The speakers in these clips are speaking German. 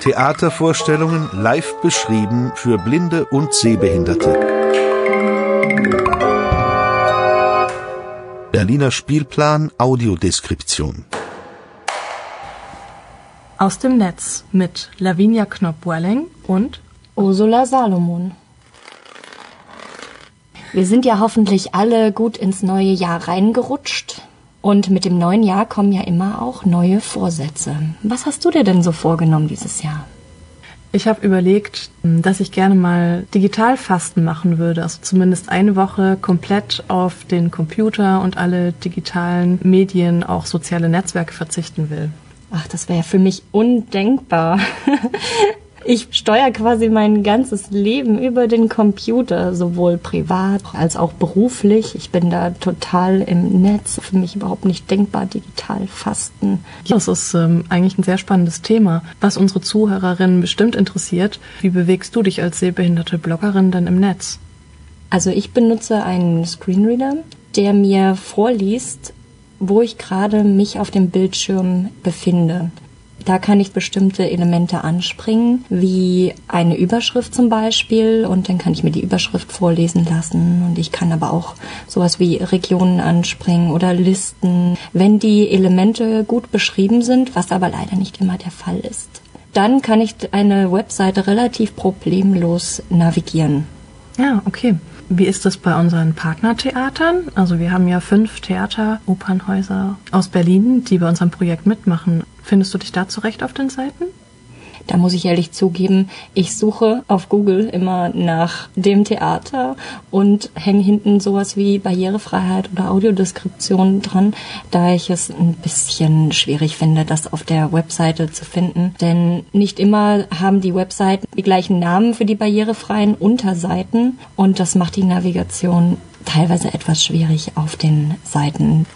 Theatervorstellungen live beschrieben für Blinde und Sehbehinderte. Berliner Spielplan Audiodeskription. Aus dem Netz mit Lavinia Knopp-Welling und Ursula Salomon. Wir sind ja hoffentlich alle gut ins neue Jahr reingerutscht. Und mit dem neuen Jahr kommen ja immer auch neue Vorsätze. Was hast du dir denn so vorgenommen dieses Jahr? Ich habe überlegt, dass ich gerne mal Digitalfasten machen würde, also zumindest eine Woche komplett auf den Computer und alle digitalen Medien, auch soziale Netzwerke verzichten will. Ach, das wäre ja für mich undenkbar. Ich steuere quasi mein ganzes Leben über den Computer, sowohl privat als auch beruflich. Ich bin da total im Netz. Für mich überhaupt nicht denkbar, digital fasten. Das ist ähm, eigentlich ein sehr spannendes Thema, was unsere Zuhörerinnen bestimmt interessiert. Wie bewegst du dich als sehbehinderte Bloggerin denn im Netz? Also ich benutze einen Screenreader, der mir vorliest, wo ich gerade mich auf dem Bildschirm befinde. Da kann ich bestimmte Elemente anspringen, wie eine Überschrift zum Beispiel, und dann kann ich mir die Überschrift vorlesen lassen. Und ich kann aber auch sowas wie Regionen anspringen oder Listen, wenn die Elemente gut beschrieben sind, was aber leider nicht immer der Fall ist. Dann kann ich eine Webseite relativ problemlos navigieren. Ja, okay. Wie ist das bei unseren Partnertheatern? Also wir haben ja fünf Theater, Opernhäuser aus Berlin, die bei unserem Projekt mitmachen. Findest du dich da zurecht auf den Seiten? Da muss ich ehrlich zugeben, ich suche auf Google immer nach dem Theater und hänge hinten sowas wie Barrierefreiheit oder Audiodeskription dran, da ich es ein bisschen schwierig finde, das auf der Webseite zu finden. Denn nicht immer haben die Webseiten die gleichen Namen für die barrierefreien Unterseiten und das macht die Navigation teilweise etwas schwierig auf den Seiten.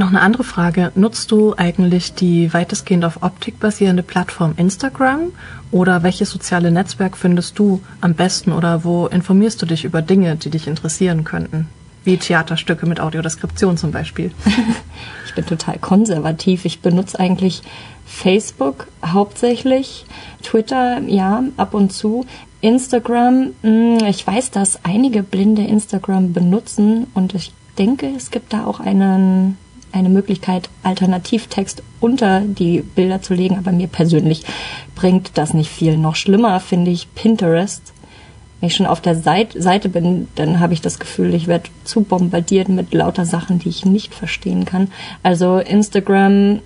Noch eine andere Frage. Nutzt du eigentlich die weitestgehend auf Optik basierende Plattform Instagram oder welches soziale Netzwerk findest du am besten oder wo informierst du dich über Dinge, die dich interessieren könnten? Wie Theaterstücke mit Audiodeskription zum Beispiel. ich bin total konservativ. Ich benutze eigentlich Facebook hauptsächlich, Twitter ja ab und zu. Instagram, hm, ich weiß, dass einige Blinde Instagram benutzen und ich denke, es gibt da auch einen eine Möglichkeit, Alternativtext unter die Bilder zu legen, aber mir persönlich bringt das nicht viel. Noch schlimmer finde ich Pinterest. Wenn ich schon auf der Seite bin, dann habe ich das Gefühl, ich werde zu bombardiert mit lauter Sachen, die ich nicht verstehen kann. Also Instagram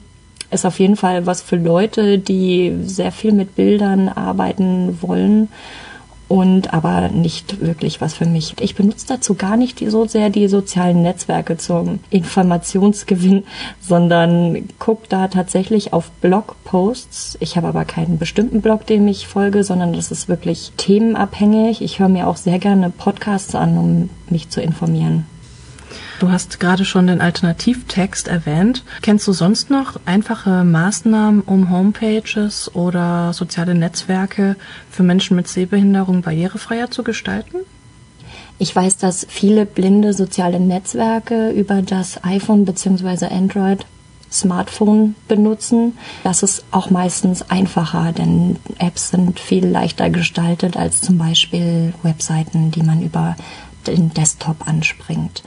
ist auf jeden Fall was für Leute, die sehr viel mit Bildern arbeiten wollen und aber nicht wirklich was für mich. Ich benutze dazu gar nicht so sehr die sozialen Netzwerke zum Informationsgewinn, sondern gucke da tatsächlich auf Blogposts. Ich habe aber keinen bestimmten Blog, dem ich folge, sondern das ist wirklich themenabhängig. Ich höre mir auch sehr gerne Podcasts an, um mich zu informieren. Du hast gerade schon den Alternativtext erwähnt. Kennst du sonst noch einfache Maßnahmen, um Homepages oder soziale Netzwerke für Menschen mit Sehbehinderung barrierefreier zu gestalten? Ich weiß, dass viele blinde soziale Netzwerke über das iPhone bzw. Android Smartphone benutzen. Das ist auch meistens einfacher, denn Apps sind viel leichter gestaltet als zum Beispiel Webseiten, die man über den Desktop anspringt.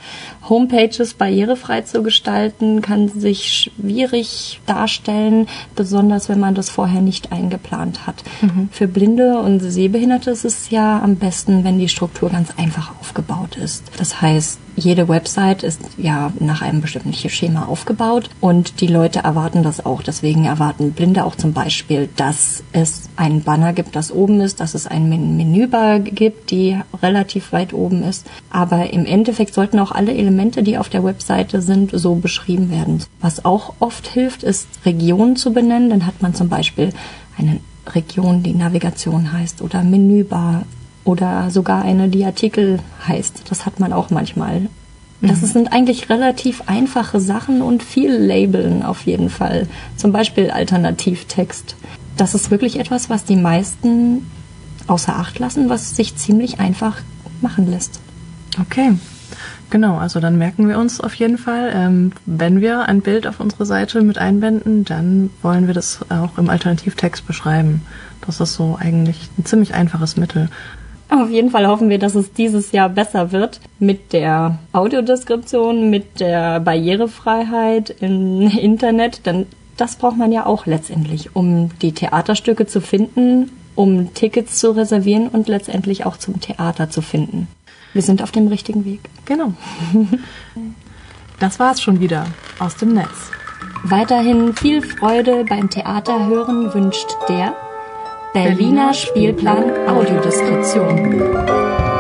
Homepages barrierefrei zu gestalten, kann sich schwierig darstellen, besonders wenn man das vorher nicht eingeplant hat. Mhm. Für Blinde und Sehbehinderte ist es ja am besten, wenn die Struktur ganz einfach aufgebaut ist. Das heißt, jede Website ist ja nach einem bestimmten Schema aufgebaut und die Leute erwarten das auch. Deswegen erwarten Blinde auch zum Beispiel, dass es einen Banner gibt, das oben ist, dass es ein Menübar gibt, die relativ weit oben ist. Aber im Endeffekt sollten auch alle Elemente, die auf der Webseite sind, so beschrieben werden. Was auch oft hilft, ist Regionen zu benennen. Dann hat man zum Beispiel eine Region, die Navigation heißt oder Menübar oder sogar eine, die Artikel heißt. Das hat man auch manchmal. Das mhm. sind eigentlich relativ einfache Sachen und viel Labeln auf jeden Fall. Zum Beispiel Alternativtext. Das ist wirklich etwas, was die meisten außer Acht lassen, was sich ziemlich einfach machen lässt. Okay. Genau, also dann merken wir uns auf jeden Fall, ähm, wenn wir ein Bild auf unsere Seite mit einbinden, dann wollen wir das auch im Alternativtext beschreiben. Das ist so eigentlich ein ziemlich einfaches Mittel. Auf jeden Fall hoffen wir, dass es dieses Jahr besser wird mit der Audiodeskription, mit der Barrierefreiheit im Internet, denn das braucht man ja auch letztendlich, um die Theaterstücke zu finden, um Tickets zu reservieren und letztendlich auch zum Theater zu finden. Wir sind auf dem richtigen Weg. Genau. Das war's schon wieder aus dem Netz. Weiterhin viel Freude beim Theaterhören wünscht der Berliner Spielplan Audiodeskription.